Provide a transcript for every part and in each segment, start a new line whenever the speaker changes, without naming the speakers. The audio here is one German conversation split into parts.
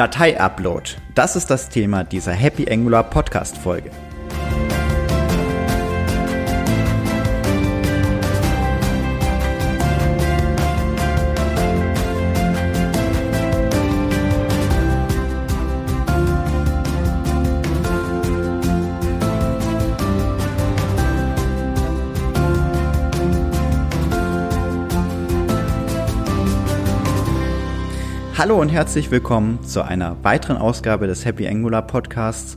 Datei-Upload. Das ist das Thema dieser Happy Angular Podcast-Folge. Hallo und herzlich willkommen zu einer weiteren Ausgabe des Happy Angular Podcasts.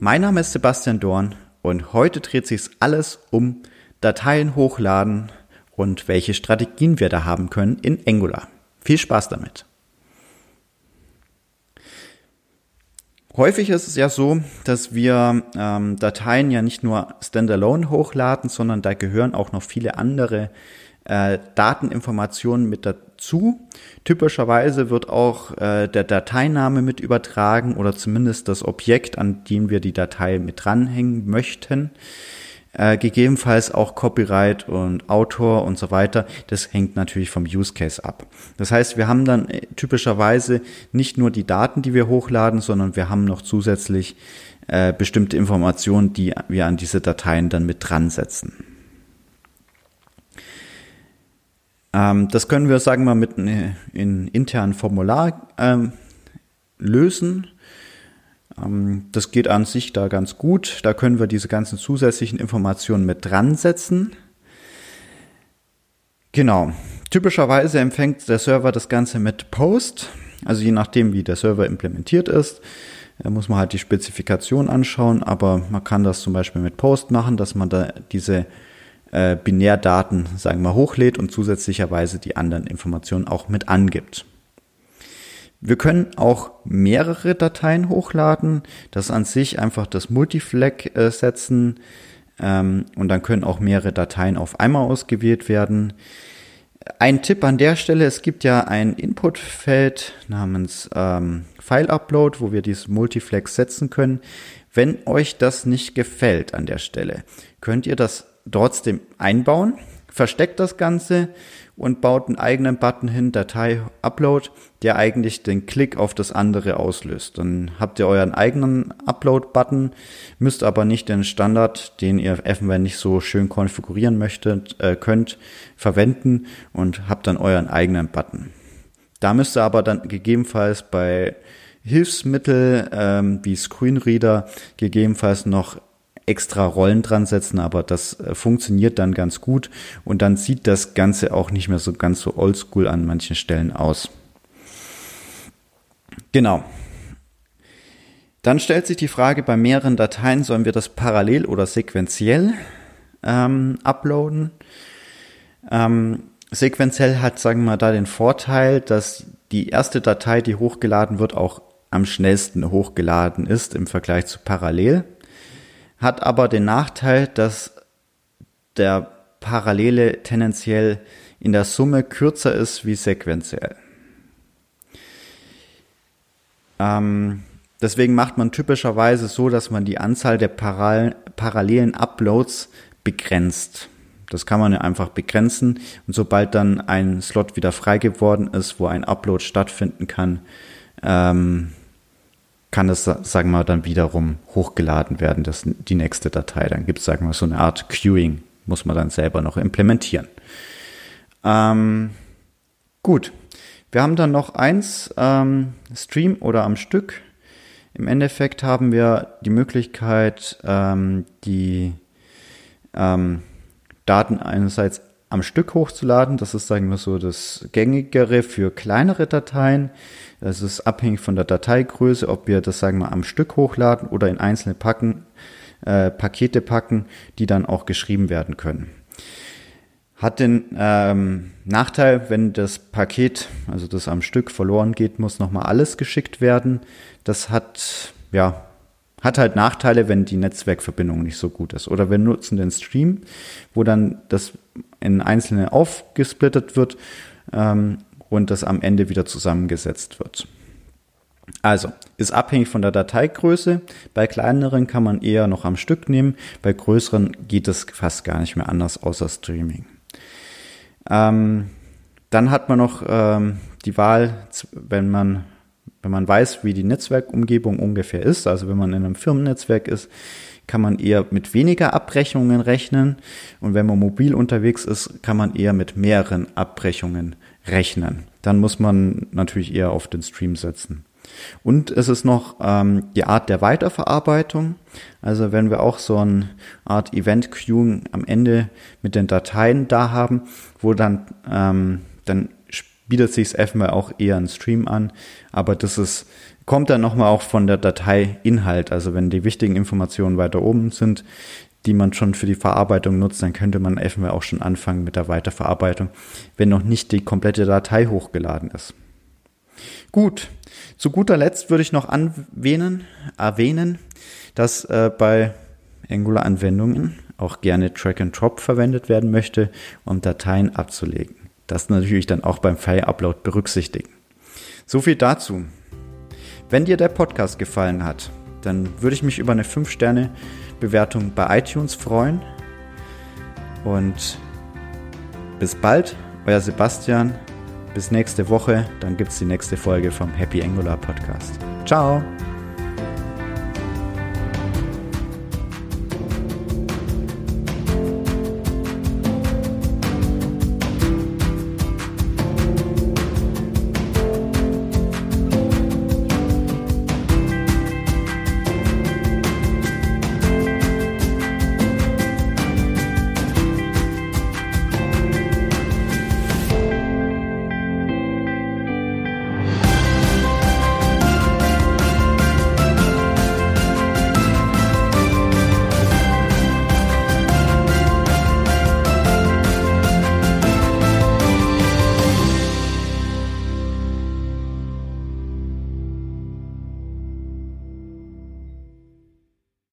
Mein Name ist Sebastian Dorn und heute dreht sich alles um Dateien hochladen und welche Strategien wir da haben können in Angular. Viel Spaß damit. Häufig ist es ja so, dass wir ähm, Dateien ja nicht nur standalone hochladen, sondern da gehören auch noch viele andere äh, Dateninformationen mit dazu. Typischerweise wird auch äh, der Dateiname mit übertragen oder zumindest das Objekt, an dem wir die Datei mit dranhängen möchten. Äh, gegebenenfalls auch Copyright und Autor und so weiter. Das hängt natürlich vom Use Case ab. Das heißt, wir haben dann äh, typischerweise nicht nur die Daten, die wir hochladen, sondern wir haben noch zusätzlich äh, bestimmte Informationen, die wir an diese Dateien dann mit dran setzen. Ähm, das können wir, sagen wir, mit einem internen Formular ähm, lösen. Ähm, das geht an sich da ganz gut. Da können wir diese ganzen zusätzlichen Informationen mit dran setzen. Genau. Typischerweise empfängt der Server das Ganze mit Post. Also je nachdem, wie der Server implementiert ist, äh, muss man halt die Spezifikation anschauen. Aber man kann das zum Beispiel mit Post machen, dass man da diese äh, Binärdaten, sagen wir, hochlädt und zusätzlicherweise die anderen Informationen auch mit angibt. Wir können auch mehrere Dateien hochladen, das an sich einfach das Multiflag äh, setzen ähm, und dann können auch mehrere Dateien auf einmal ausgewählt werden. Ein Tipp an der Stelle, es gibt ja ein Inputfeld namens ähm, File Upload, wo wir dieses Multiflag setzen können. Wenn euch das nicht gefällt an der Stelle, könnt ihr das trotzdem einbauen, versteckt das Ganze und baut einen eigenen Button hin, Datei Upload, der eigentlich den Klick auf das andere auslöst. Dann habt ihr euren eigenen Upload-Button, müsst aber nicht den Standard, den ihr eventuell nicht so schön konfigurieren möchtet, äh, könnt, verwenden und habt dann euren eigenen Button. Da müsst ihr aber dann gegebenenfalls bei Hilfsmittel ähm, wie Screenreader gegebenenfalls noch extra Rollen dran setzen, aber das äh, funktioniert dann ganz gut und dann sieht das Ganze auch nicht mehr so ganz so oldschool an manchen Stellen aus. Genau. Dann stellt sich die Frage, bei mehreren Dateien sollen wir das parallel oder sequenziell ähm, uploaden. Ähm, sequenziell hat, sagen wir mal, da den Vorteil, dass die erste Datei, die hochgeladen wird, auch am schnellsten hochgeladen ist im Vergleich zu parallel hat aber den Nachteil, dass der Parallele tendenziell in der Summe kürzer ist wie sequenziell. Ähm, deswegen macht man typischerweise so, dass man die Anzahl der Paral parallelen Uploads begrenzt. Das kann man ja einfach begrenzen und sobald dann ein Slot wieder frei geworden ist, wo ein Upload stattfinden kann, ähm, kann es, sagen wir, dann wiederum hochgeladen werden, das, die nächste Datei. Dann gibt es, sagen wir, so eine Art Queuing, muss man dann selber noch implementieren. Ähm, gut, wir haben dann noch eins, ähm, Stream oder am Stück. Im Endeffekt haben wir die Möglichkeit, ähm, die ähm, Daten einerseits am Stück hochzuladen. Das ist, sagen wir so, das gängigere für kleinere Dateien. Es ist abhängig von der Dateigröße, ob wir das, sagen wir, am Stück hochladen oder in einzelne packen, äh, Pakete packen, die dann auch geschrieben werden können. Hat den ähm, Nachteil, wenn das Paket, also das am Stück verloren geht, muss nochmal alles geschickt werden. Das hat, ja, hat halt Nachteile, wenn die Netzwerkverbindung nicht so gut ist. Oder wir nutzen den Stream, wo dann das in einzelne aufgesplittet wird ähm, und das am Ende wieder zusammengesetzt wird. Also, ist abhängig von der Dateigröße. Bei kleineren kann man eher noch am Stück nehmen. Bei größeren geht es fast gar nicht mehr anders außer Streaming. Ähm, dann hat man noch ähm, die Wahl, wenn man Wenn man weiß, wie die Netzwerkumgebung ungefähr ist, also wenn man in einem Firmennetzwerk ist, kann man eher mit weniger Abbrechungen rechnen und wenn man mobil unterwegs ist, kann man eher mit mehreren Abbrechungen rechnen. Dann muss man natürlich eher auf den Stream setzen. Und es ist noch ähm, die Art der Weiterverarbeitung. Also wenn wir auch so eine Art Event Queuing am Ende mit den Dateien da haben, wo dann, ähm, dann bietet sich eventuell auch eher ein Stream an. Aber das ist, kommt dann nochmal auch von der Dateiinhalt. Also wenn die wichtigen Informationen weiter oben sind, die man schon für die Verarbeitung nutzt, dann könnte man eventuell auch schon anfangen mit der Weiterverarbeitung, wenn noch nicht die komplette Datei hochgeladen ist. Gut, zu guter Letzt würde ich noch anwähnen, erwähnen, dass äh, bei Angular-Anwendungen auch gerne Track and Drop verwendet werden möchte, um Dateien abzulegen. Das natürlich dann auch beim File-Upload berücksichtigen. So viel dazu. Wenn dir der Podcast gefallen hat, dann würde ich mich über eine 5-Sterne-Bewertung bei iTunes freuen. Und bis bald, euer Sebastian bis nächste Woche, dann gibt es die nächste Folge vom Happy Angular Podcast. Ciao!